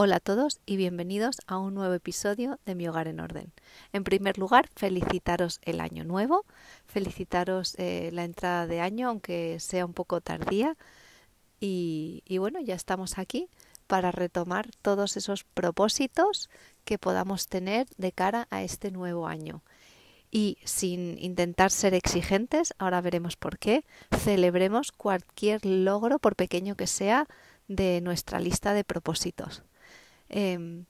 Hola a todos y bienvenidos a un nuevo episodio de Mi Hogar en Orden. En primer lugar, felicitaros el año nuevo, felicitaros eh, la entrada de año, aunque sea un poco tardía. Y, y bueno, ya estamos aquí para retomar todos esos propósitos que podamos tener de cara a este nuevo año. Y sin intentar ser exigentes, ahora veremos por qué, celebremos cualquier logro, por pequeño que sea, de nuestra lista de propósitos. Em,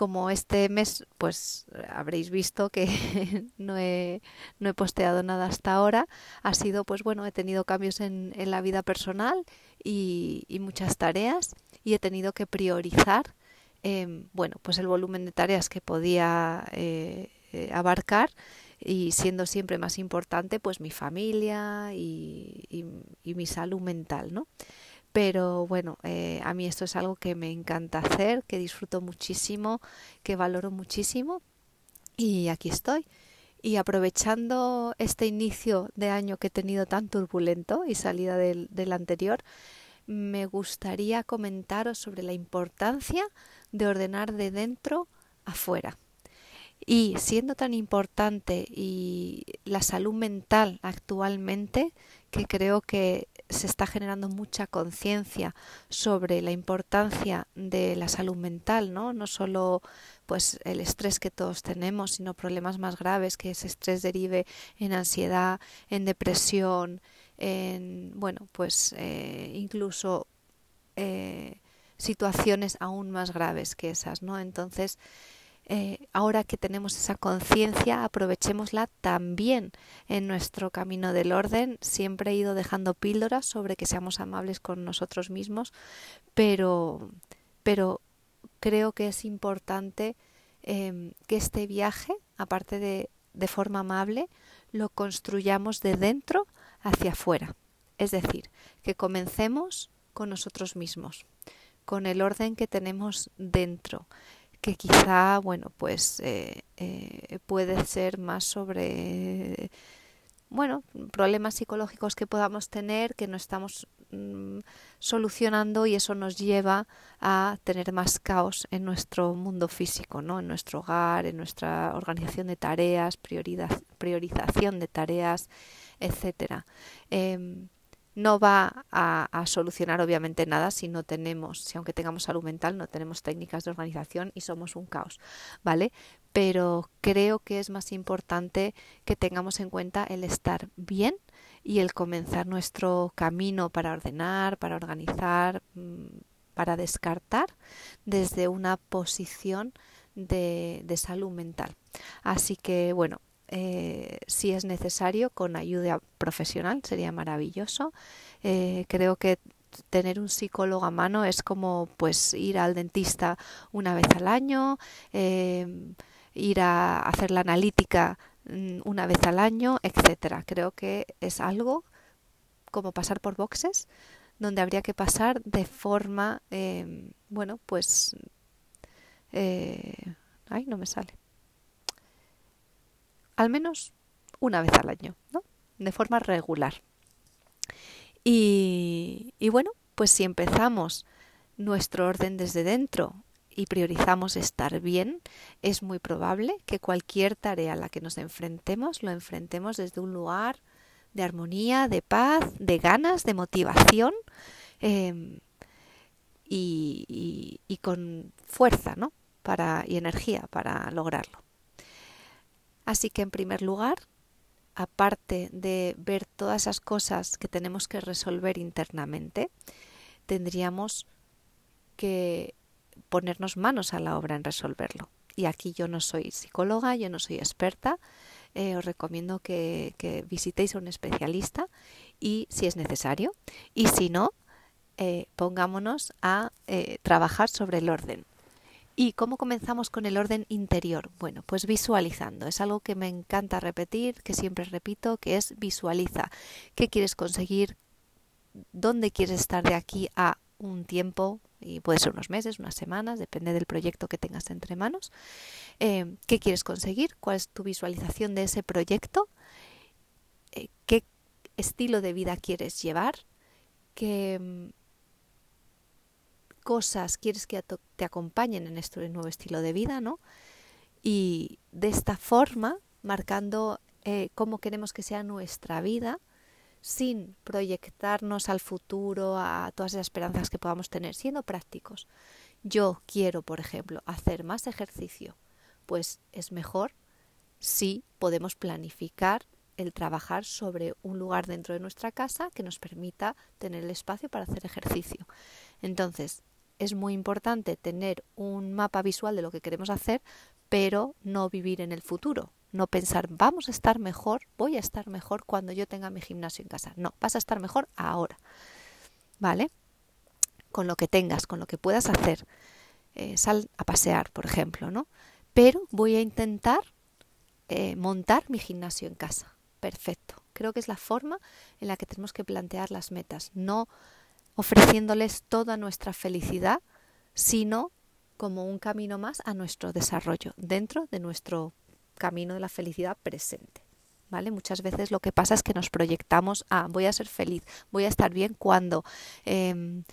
como este mes, pues habréis visto que no, he, no he posteado nada hasta ahora, ha sido, pues bueno, he tenido cambios en, en la vida personal y, y, muchas tareas y he tenido que priorizar, eh, bueno, pues el volumen de tareas que podía eh, eh, abarcar y siendo siempre más importante, pues mi familia y, y, y mi salud mental, ¿no? Pero bueno, eh, a mí esto es algo que me encanta hacer, que disfruto muchísimo, que valoro muchísimo y aquí estoy. Y aprovechando este inicio de año que he tenido tan turbulento y salida del, del anterior, me gustaría comentaros sobre la importancia de ordenar de dentro afuera. Y siendo tan importante y la salud mental actualmente, que creo que se está generando mucha conciencia sobre la importancia de la salud mental, ¿no? No solo pues el estrés que todos tenemos, sino problemas más graves que ese estrés derive en ansiedad, en depresión, en bueno, pues eh, incluso eh, situaciones aún más graves que esas, ¿no? Entonces eh, ahora que tenemos esa conciencia, aprovechémosla también en nuestro camino del orden. Siempre he ido dejando píldoras sobre que seamos amables con nosotros mismos, pero, pero creo que es importante eh, que este viaje, aparte de, de forma amable, lo construyamos de dentro hacia afuera. Es decir, que comencemos con nosotros mismos, con el orden que tenemos dentro, que quizá, bueno, pues eh, eh, puede ser más sobre, bueno, problemas psicológicos que podamos tener que no estamos mm, solucionando y eso nos lleva a tener más caos en nuestro mundo físico, ¿no? En nuestro hogar, en nuestra organización de tareas, priorización de tareas, etcétera. Eh, no va a, solucionar obviamente nada si no tenemos, si aunque tengamos salud mental, no tenemos técnicas de organización y somos un caos, ¿vale? Pero creo que es más importante que tengamos en cuenta el estar bien y el comenzar nuestro camino para ordenar, para organizar, mm, para descartar desde una posición de, de salud mental. Así que bueno, eh, si es necesario con ayuda profesional sería maravilloso. Eh, creo que tener un psicólogo a mano es como pues ir al dentista una vez al año eh, ir a hacer la analítica mm, una vez al año etcétera. Creo que es algo como pasar por boxes donde habría que pasar de forma eh, bueno pues eh, ay no me sale al menos una vez al año, ¿no? De forma regular. Y, bueno, pues si empezamos nuestro orden desde dentro y priorizamos estar bien, es muy probable que cualquier tarea a la que nos enfrentemos lo enfrentemos desde un lugar de armonía, de paz, de ganas, de motivación y, y, y, con fuerza, ¿no? Para, y energía para lograrlo. Así que en primer lugar, aparte de ver todas esas cosas que tenemos que resolver internamente, tendríamos que ponernos manos a la obra en resolverlo. Y aquí yo no soy psicóloga, yo no soy experta, eh, os recomiendo que, visitéis a un especialista y si es necesario, y si no, eh, pongámonos a eh, trabajar sobre el orden. ¿Y cómo comenzamos con el orden interior? Bueno, pues visualizando. Es algo que me encanta repetir, que siempre repito, que es visualiza. ¿Qué quieres conseguir? ¿Dónde quieres estar de aquí a un tiempo? Y puede ser unos meses, unas semanas, depende del proyecto que tengas entre manos. Eh, ¿Qué quieres conseguir? ¿Cuál es tu visualización de ese proyecto? Eh, ¿Qué estilo de vida quieres llevar? ¿Qué cosas quieres que te acompañen en este nuevo estilo de vida, ¿no? Y de esta forma, marcando eh, cómo queremos que sea nuestra vida, sin proyectarnos al futuro, a todas las esperanzas que podamos tener, siendo prácticos. Yo quiero, por ejemplo, hacer más ejercicio, pues es mejor si podemos planificar el trabajar sobre un lugar dentro de nuestra casa que nos permita tener el espacio para hacer ejercicio. Entonces, es muy importante tener un mapa visual de lo que queremos hacer, pero no vivir en el futuro. No pensar, vamos a estar mejor, voy a estar mejor cuando yo tenga mi gimnasio en casa. No, vas a estar mejor ahora. ¿Vale? Con lo que tengas, con lo que puedas hacer. Eh, sal a pasear, por ejemplo, ¿no? Pero voy a intentar eh, montar mi gimnasio en casa. Perfecto. Creo que es la forma en la que tenemos que plantear las metas, no ofreciéndoles toda nuestra felicidad, sino como un camino más a nuestro desarrollo dentro de nuestro camino de la felicidad presente. ¿Vale? Muchas veces lo que pasa es que nos proyectamos a voy a ser feliz, voy a estar bien cuando em,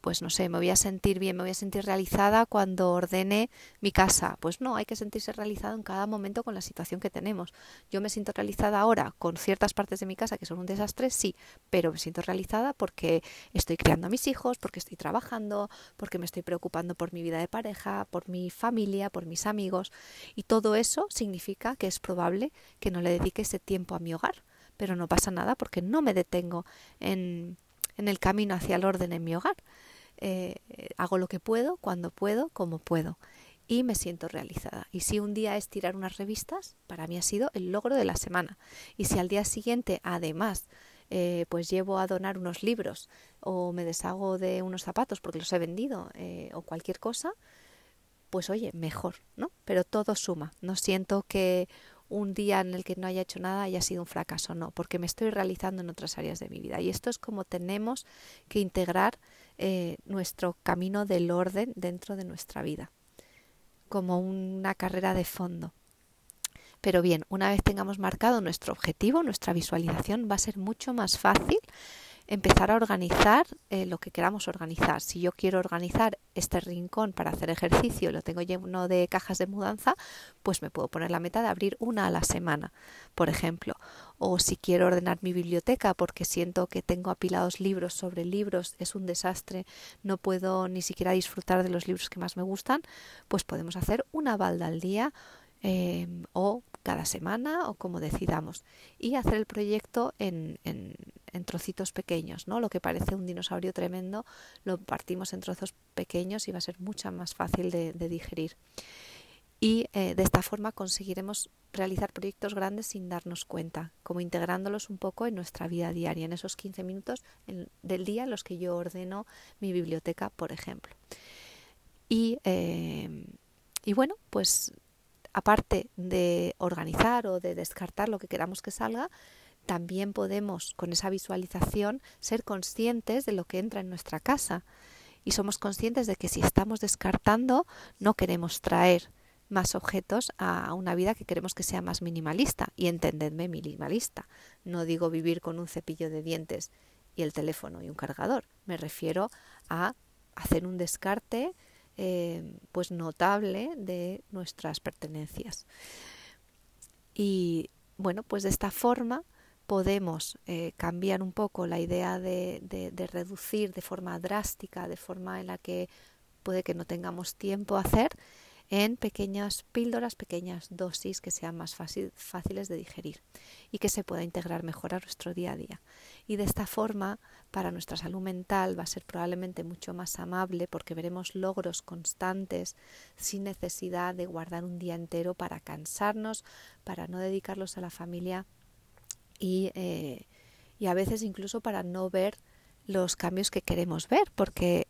pues no sé, me voy a sentir bien, me voy a sentir realizada cuando ordene mi casa. Pues no, hay que sentirse realizado en cada momento con la situación que tenemos. Yo me siento realizada ahora con ciertas partes de mi casa que son un desastre, sí, pero me siento realizada porque estoy criando a mis hijos, porque estoy trabajando, porque me estoy preocupando por mi vida de pareja, por mi familia, por mis amigos. Y todo eso significa que es probable que no le dedique ese tiempo a mi hogar. Pero no pasa nada porque no me detengo en, en el camino hacia el orden en mi hogar. Eh, hago lo que puedo, cuando puedo, como puedo y me siento realizada. Y si un día es tirar unas revistas, para mí ha sido el logro de la semana. Y si al día siguiente, además, eh, pues llevo a donar unos libros o me deshago de unos zapatos porque los he vendido eh, o cualquier cosa, pues oye, mejor, ¿no? Pero todo suma. No siento que un día en el que no haya hecho nada haya sido un fracaso, no, porque me estoy realizando en otras áreas de mi vida. Y esto es como tenemos que integrar eh, nuestro camino del orden dentro de nuestra vida, como una carrera de fondo. Pero bien, una vez tengamos marcado nuestro objetivo, nuestra visualización, va a ser mucho más fácil empezar a organizar eh, lo que queramos organizar. Si yo quiero organizar este rincón para hacer ejercicio y lo tengo lleno de cajas de mudanza, pues me puedo poner la meta de abrir una a la semana, por ejemplo. O si quiero ordenar mi biblioteca porque siento que tengo apilados libros sobre libros, es un desastre, no puedo ni siquiera disfrutar de los libros que más me gustan, pues podemos hacer una balda al día eh, o cada semana o como decidamos y hacer el proyecto en, en, trocitos pequeños, ¿no? Lo que parece un dinosaurio tremendo lo partimos en trozos pequeños y va a ser mucho más fácil de, digerir. Y eh, de esta forma conseguiremos realizar proyectos grandes sin darnos cuenta, como integrándolos un poco en nuestra vida diaria, en esos 15 minutos del día en los que yo ordeno mi biblioteca, por ejemplo. Y, eh, y bueno, pues aparte de organizar o de descartar lo que queramos que salga, también podemos con esa visualización ser conscientes de lo que entra en nuestra casa. Y somos conscientes de que si estamos descartando no queremos traer más objetos a una vida que queremos que sea más minimalista. Y entendedme minimalista. No digo vivir con un cepillo de dientes y el teléfono y un cargador. Me refiero a hacer un descarte eh, pues notable de nuestras pertenencias. Y bueno, pues de esta forma podemos eh, cambiar un poco la idea de, de, reducir de forma drástica, de forma en la que puede que no tengamos tiempo a hacer, en pequeñas píldoras, pequeñas dosis que sean más fáciles de digerir y que se pueda integrar mejor a nuestro día a día. Y de esta forma, para nuestra salud mental va a ser probablemente mucho más amable porque veremos logros constantes sin necesidad de guardar un día entero para cansarnos, para no dedicarlos a la familia y, eh, y a veces incluso para no ver los cambios que queremos ver, porque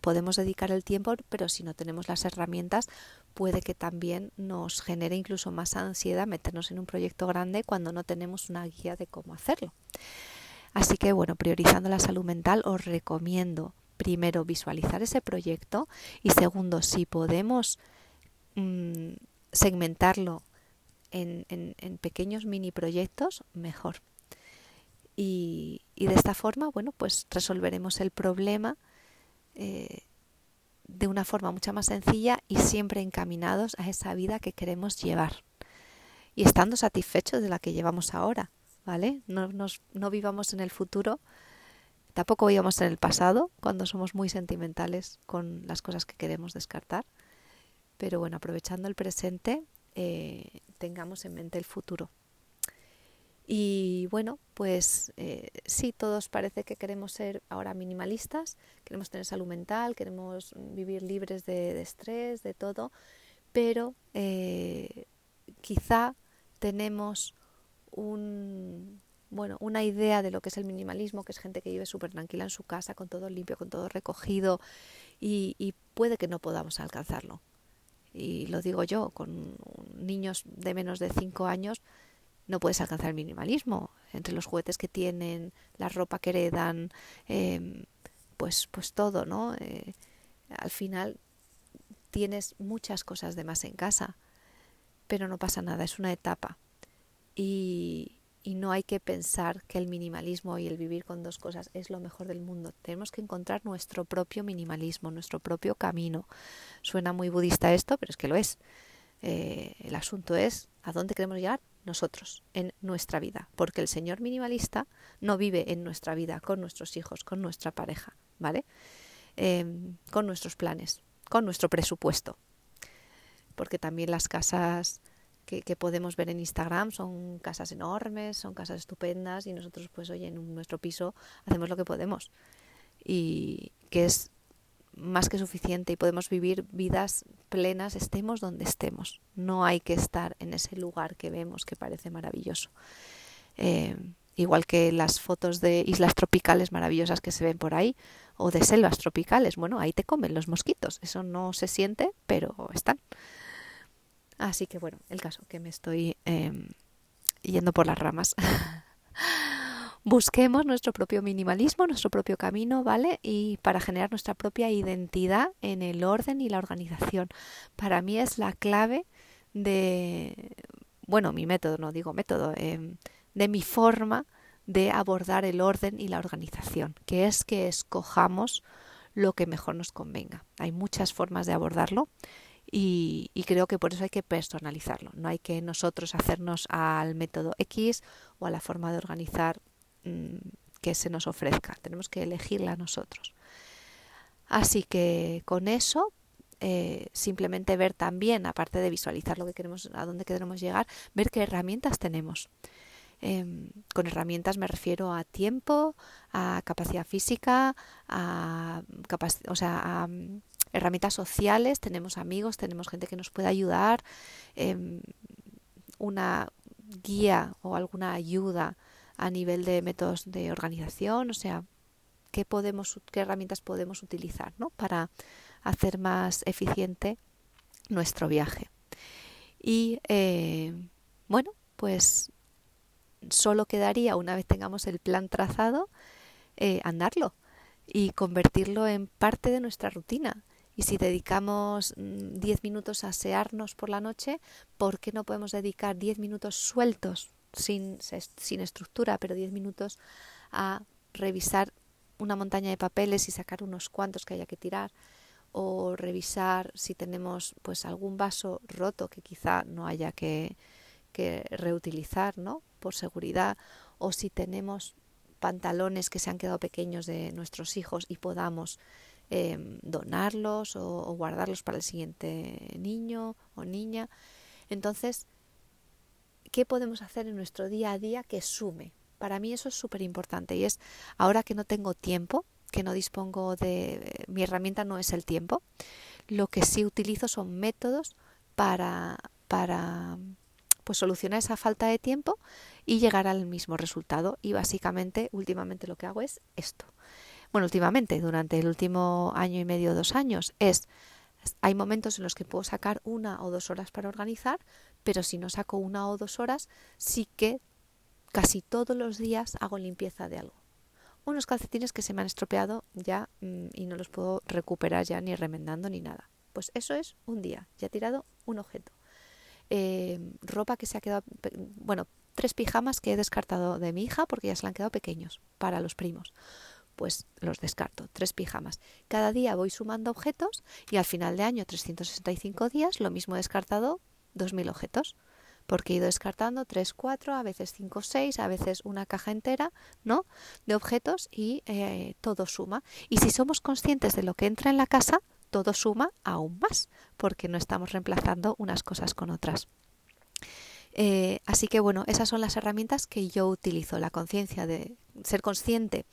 podemos dedicar el tiempo, pero si no tenemos las herramientas, puede que también nos genere incluso más ansiedad meternos en un proyecto grande cuando no tenemos una guía de cómo hacerlo. Así que bueno, priorizando la salud mental, os recomiendo primero visualizar ese proyecto y segundo, si podemos mm, segmentarlo en, pequeños mini proyectos, mejor. Y, y de esta forma, bueno, pues resolveremos el problema eh, de una forma mucho más sencilla y siempre encaminados a esa vida que queremos llevar. Y estando satisfechos de la que llevamos ahora, ¿vale? No, no vivamos en el futuro, tampoco vivamos en el pasado, cuando somos muy sentimentales con las cosas que queremos descartar. Pero bueno, aprovechando el presente, eh, tengamos en mente el futuro. Y bueno, pues eh, sí, todos parece que queremos ser ahora minimalistas, queremos tener salud mental, queremos vivir libres de, estrés, de todo, pero eh, quizá tenemos un, bueno, una idea de lo que es el minimalismo, que es gente que vive súper tranquila en su casa, con todo limpio, con todo recogido, y, y puede que no podamos alcanzarlo. Y lo digo yo, con niños de menos de 5 años, no puedes alcanzar el minimalismo. Entre los juguetes que tienen, la ropa que heredan, em, pues, pues todo, ¿no? Eh, al final tienes muchas cosas de más en casa, pero no pasa nada, es una etapa. Y, y no hay que pensar que el minimalismo y el vivir con dos cosas es lo mejor del mundo. Tenemos que encontrar nuestro propio minimalismo, nuestro propio camino. Suena muy budista esto, pero es que lo es. Eh, el asunto es a dónde queremos llegar nosotros en nuestra vida, porque el señor minimalista no vive en nuestra vida con nuestros hijos, con nuestra pareja, ¿vale? Em, con nuestros planes, con nuestro presupuesto, porque también las casas que, podemos ver en Instagram son casas enormes, son casas estupendas y nosotros pues hoy en nuestro piso hacemos lo que podemos y que es más que suficiente y podemos vivir vidas plenas estemos donde estemos. No hay que estar en ese lugar que vemos que parece maravilloso. Eh, igual que las fotos de islas tropicales maravillosas que se ven por ahí o de selvas tropicales. Bueno, ahí te comen los mosquitos. Eso no se siente, pero están. Así que bueno, el caso que me estoy em, yendo por las ramas. busquemos nuestro propio minimalismo, nuestro propio camino, ¿vale? Y para generar nuestra propia identidad en el orden y la organización. Para mí es la clave de, bueno, mi método, no digo método, em, de mi forma de abordar el orden y la organización, que es que escojamos lo que mejor nos convenga. Hay muchas formas de abordarlo y, y, creo que por eso hay que personalizarlo. No hay que nosotros hacernos al método X o a la forma de organizar Mm, que se nos ofrezca. Tenemos que elegirla nosotros. Así que con eso, eh, simplemente ver también, aparte de visualizar lo que queremos, a dónde queremos llegar, ver qué herramientas tenemos. Em, con herramientas me refiero a tiempo, a capacidad física, a, o sea, a herramientas sociales, tenemos amigos, tenemos gente que nos puede ayudar, em, una guía o alguna ayuda a nivel de métodos de organización, o sea, qué podemos, qué herramientas podemos utilizar, ¿no? Para hacer más eficiente nuestro viaje. Y eh, bueno, pues solo quedaría una vez tengamos el plan trazado eh, andarlo y convertirlo en parte de nuestra rutina. Y si dedicamos 10 mm, minutos a asearnos por la noche, ¿por qué no podemos dedicar 10 minutos sueltos sin, sin estructura, pero 10 minutos a revisar una montaña de papeles y sacar unos cuantos que haya que tirar o revisar si tenemos pues algún vaso roto que quizá no haya que, que reutilizar ¿no? por seguridad o si tenemos pantalones que se han quedado pequeños de nuestros hijos y podamos em, donarlos o, guardarlos para el siguiente niño o niña. Entonces, qué podemos hacer en nuestro día a día que sume. Para mí eso es súper importante y es ahora que no tengo tiempo, que no dispongo de... mi herramienta no es el tiempo, lo que sí utilizo son métodos para, para pues solucionar esa falta de tiempo y llegar al mismo resultado. Y básicamente, últimamente lo que hago es esto. Bueno, últimamente, durante el último año y medio, dos años, es hay momentos en los que puedo sacar una o dos horas para organizar, pero si no saco una o dos horas, sí que casi todos los días hago limpieza de algo. Unos calcetines que se me han estropeado ya mm, y no los puedo recuperar ya ni remendando ni nada. Pues eso es un día, ya he tirado un objeto. Eh, ropa que se ha quedado, bueno, tres pijamas que he descartado de mi hija porque ya se le han quedado pequeños para los primos. Pues los descarto, tres pijamas. Cada día voy sumando objetos y al final de año, 365 días, lo mismo he descartado 2.000 objetos porque he ido descartando 3, 4, a veces 5, 6, a veces una caja entera, ¿no? De objetos y eh, todo suma. Y si somos conscientes de lo que entra en la casa, todo suma aún más, porque no estamos reemplazando unas cosas con otras. Eh, así que bueno, esas son las herramientas que yo utilizo, la conciencia de ser consciente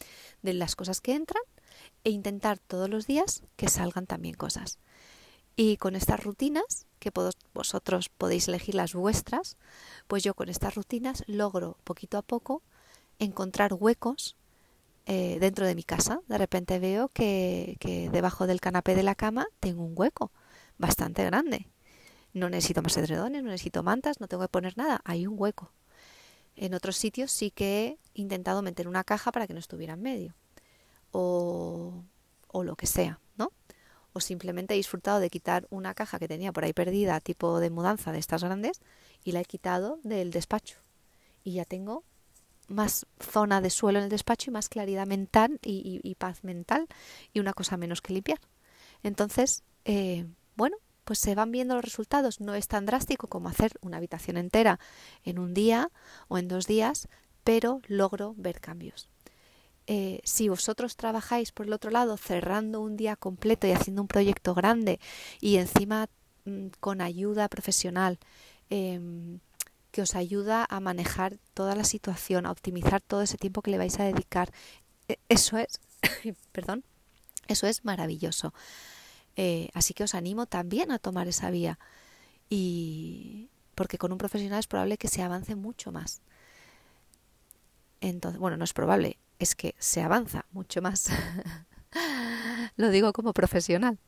de las cosas que entran e intentar todos los días que salgan también cosas. Y con estas rutinas, que vosotros podéis elegir las vuestras, pues yo con estas rutinas logro poquito a poco encontrar huecos eh, dentro de mi casa. De repente veo que, que debajo del canapé de la cama tengo un hueco bastante grande. No necesito más edredones, no necesito mantas, no tengo que poner nada, hay un hueco. En otros sitios sí que he intentado meter una caja para que no estuviera en medio. O, o lo que sea, ¿no? o simplemente he disfrutado de quitar una caja que tenía por ahí perdida, tipo de mudanza de estas grandes, y la he quitado del despacho. Y ya tengo más zona de suelo en el despacho y más claridad mental y, paz mental y una cosa menos que limpiar. Entonces, eh, bueno, pues se van viendo los resultados. No es tan drástico como hacer una habitación entera en un día o en dos días, pero logro ver cambios. Eh, si vosotros trabajáis por el otro lado cerrando un día completo y haciendo un proyecto grande y encima mm, con ayuda profesional em, que os ayuda a manejar toda la situación, a optimizar todo ese tiempo que le vais a dedicar, e, eso es, perdón, eso es maravilloso. Eh, así que os animo también a tomar esa vía y porque con un profesional es probable que se avance mucho más. Entonces, bueno, no es probable, es que se avanza mucho más. Lo digo como profesional.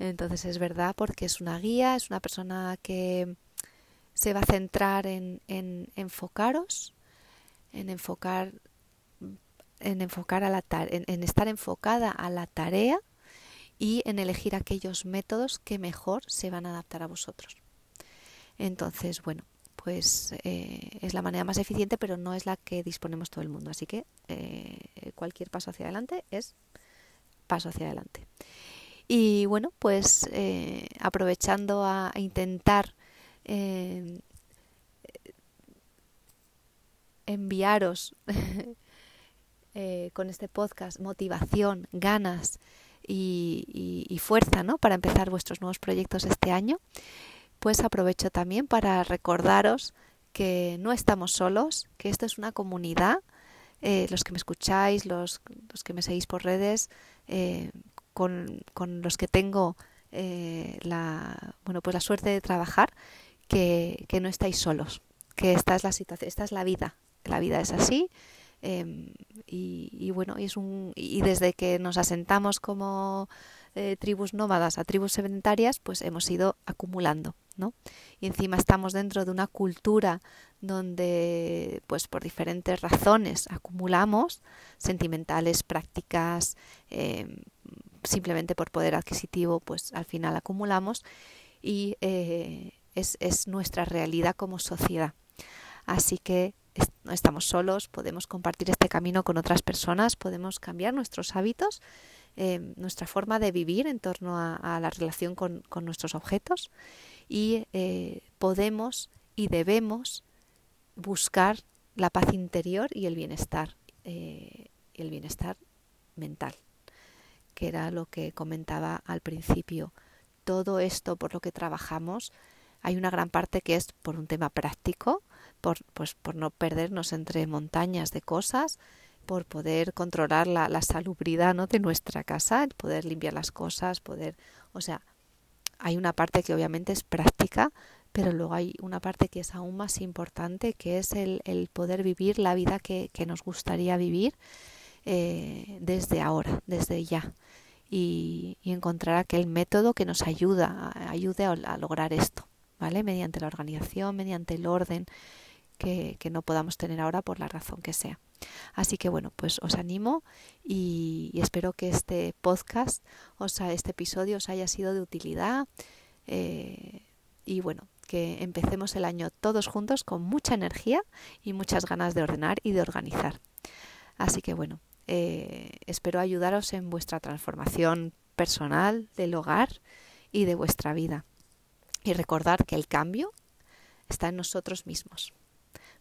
Entonces es verdad porque es una guía, es una persona que se va a centrar en, en enfocaros, en enfocar, en enfocar a la en, en estar enfocada a la tarea y en elegir aquellos métodos que mejor se van a adaptar a vosotros. Entonces, bueno, pues eh, es la manera más eficiente, pero no es la que disponemos todo el mundo. Así que eh, cualquier paso hacia adelante es paso hacia adelante. Y bueno, pues eh, aprovechando a, intentar enviaros con este podcast motivación, ganas y, y fuerza ¿no? para empezar vuestros nuevos proyectos este año pues aprovecho también para recordaros que no estamos solos, que esto es una comunidad. Eh, los que me escucháis, los, los, que me seguís por redes, eh, con, con, los que tengo eh, la, bueno, pues la suerte de trabajar, que, que, no estáis solos, que esta es la situación, esta es la vida, la vida es así. Em, y, y, es un, y desde que nos asentamos como tribus nómadas a tribus sedentarias, pues hemos ido acumulando ¿no? Y encima estamos dentro de una cultura donde, pues por diferentes razones, acumulamos sentimentales, prácticas, em, simplemente por poder adquisitivo, pues al final acumulamos y eh, es, es, nuestra realidad como sociedad. Así que no estamos solos, podemos compartir este camino con otras personas, podemos cambiar nuestros hábitos, em, nuestra forma de vivir en torno a, la relación con, nuestros objetos y eh, podemos y debemos buscar la paz interior y el bienestar, eh, el bienestar mental, que era lo que comentaba al principio. Todo esto por lo que trabajamos, hay una gran parte que es por un tema práctico, por, pues, por no perdernos entre montañas de cosas, por poder controlar la, la salubridad ¿no? de nuestra casa, poder limpiar las cosas, poder, o sea, hay una parte que obviamente es práctica, pero luego hay una parte que es aún más importante, que es el, el poder vivir la vida que, que nos gustaría vivir eh, desde ahora, desde ya. Y, y, encontrar aquel método que nos ayuda, ayude a, a, lograr esto, ¿vale? Mediante la organización, mediante el orden que, no podamos tener ahora por la razón que sea. Así que bueno, pues os animo y, espero que este podcast, o sea, este episodio os haya sido de utilidad eh, y bueno, que empecemos el año todos juntos con mucha energía y muchas ganas de ordenar y de organizar. Así que bueno, eh, espero ayudaros en vuestra transformación personal, del hogar y de vuestra vida. Y recordar que el cambio está en nosotros mismos.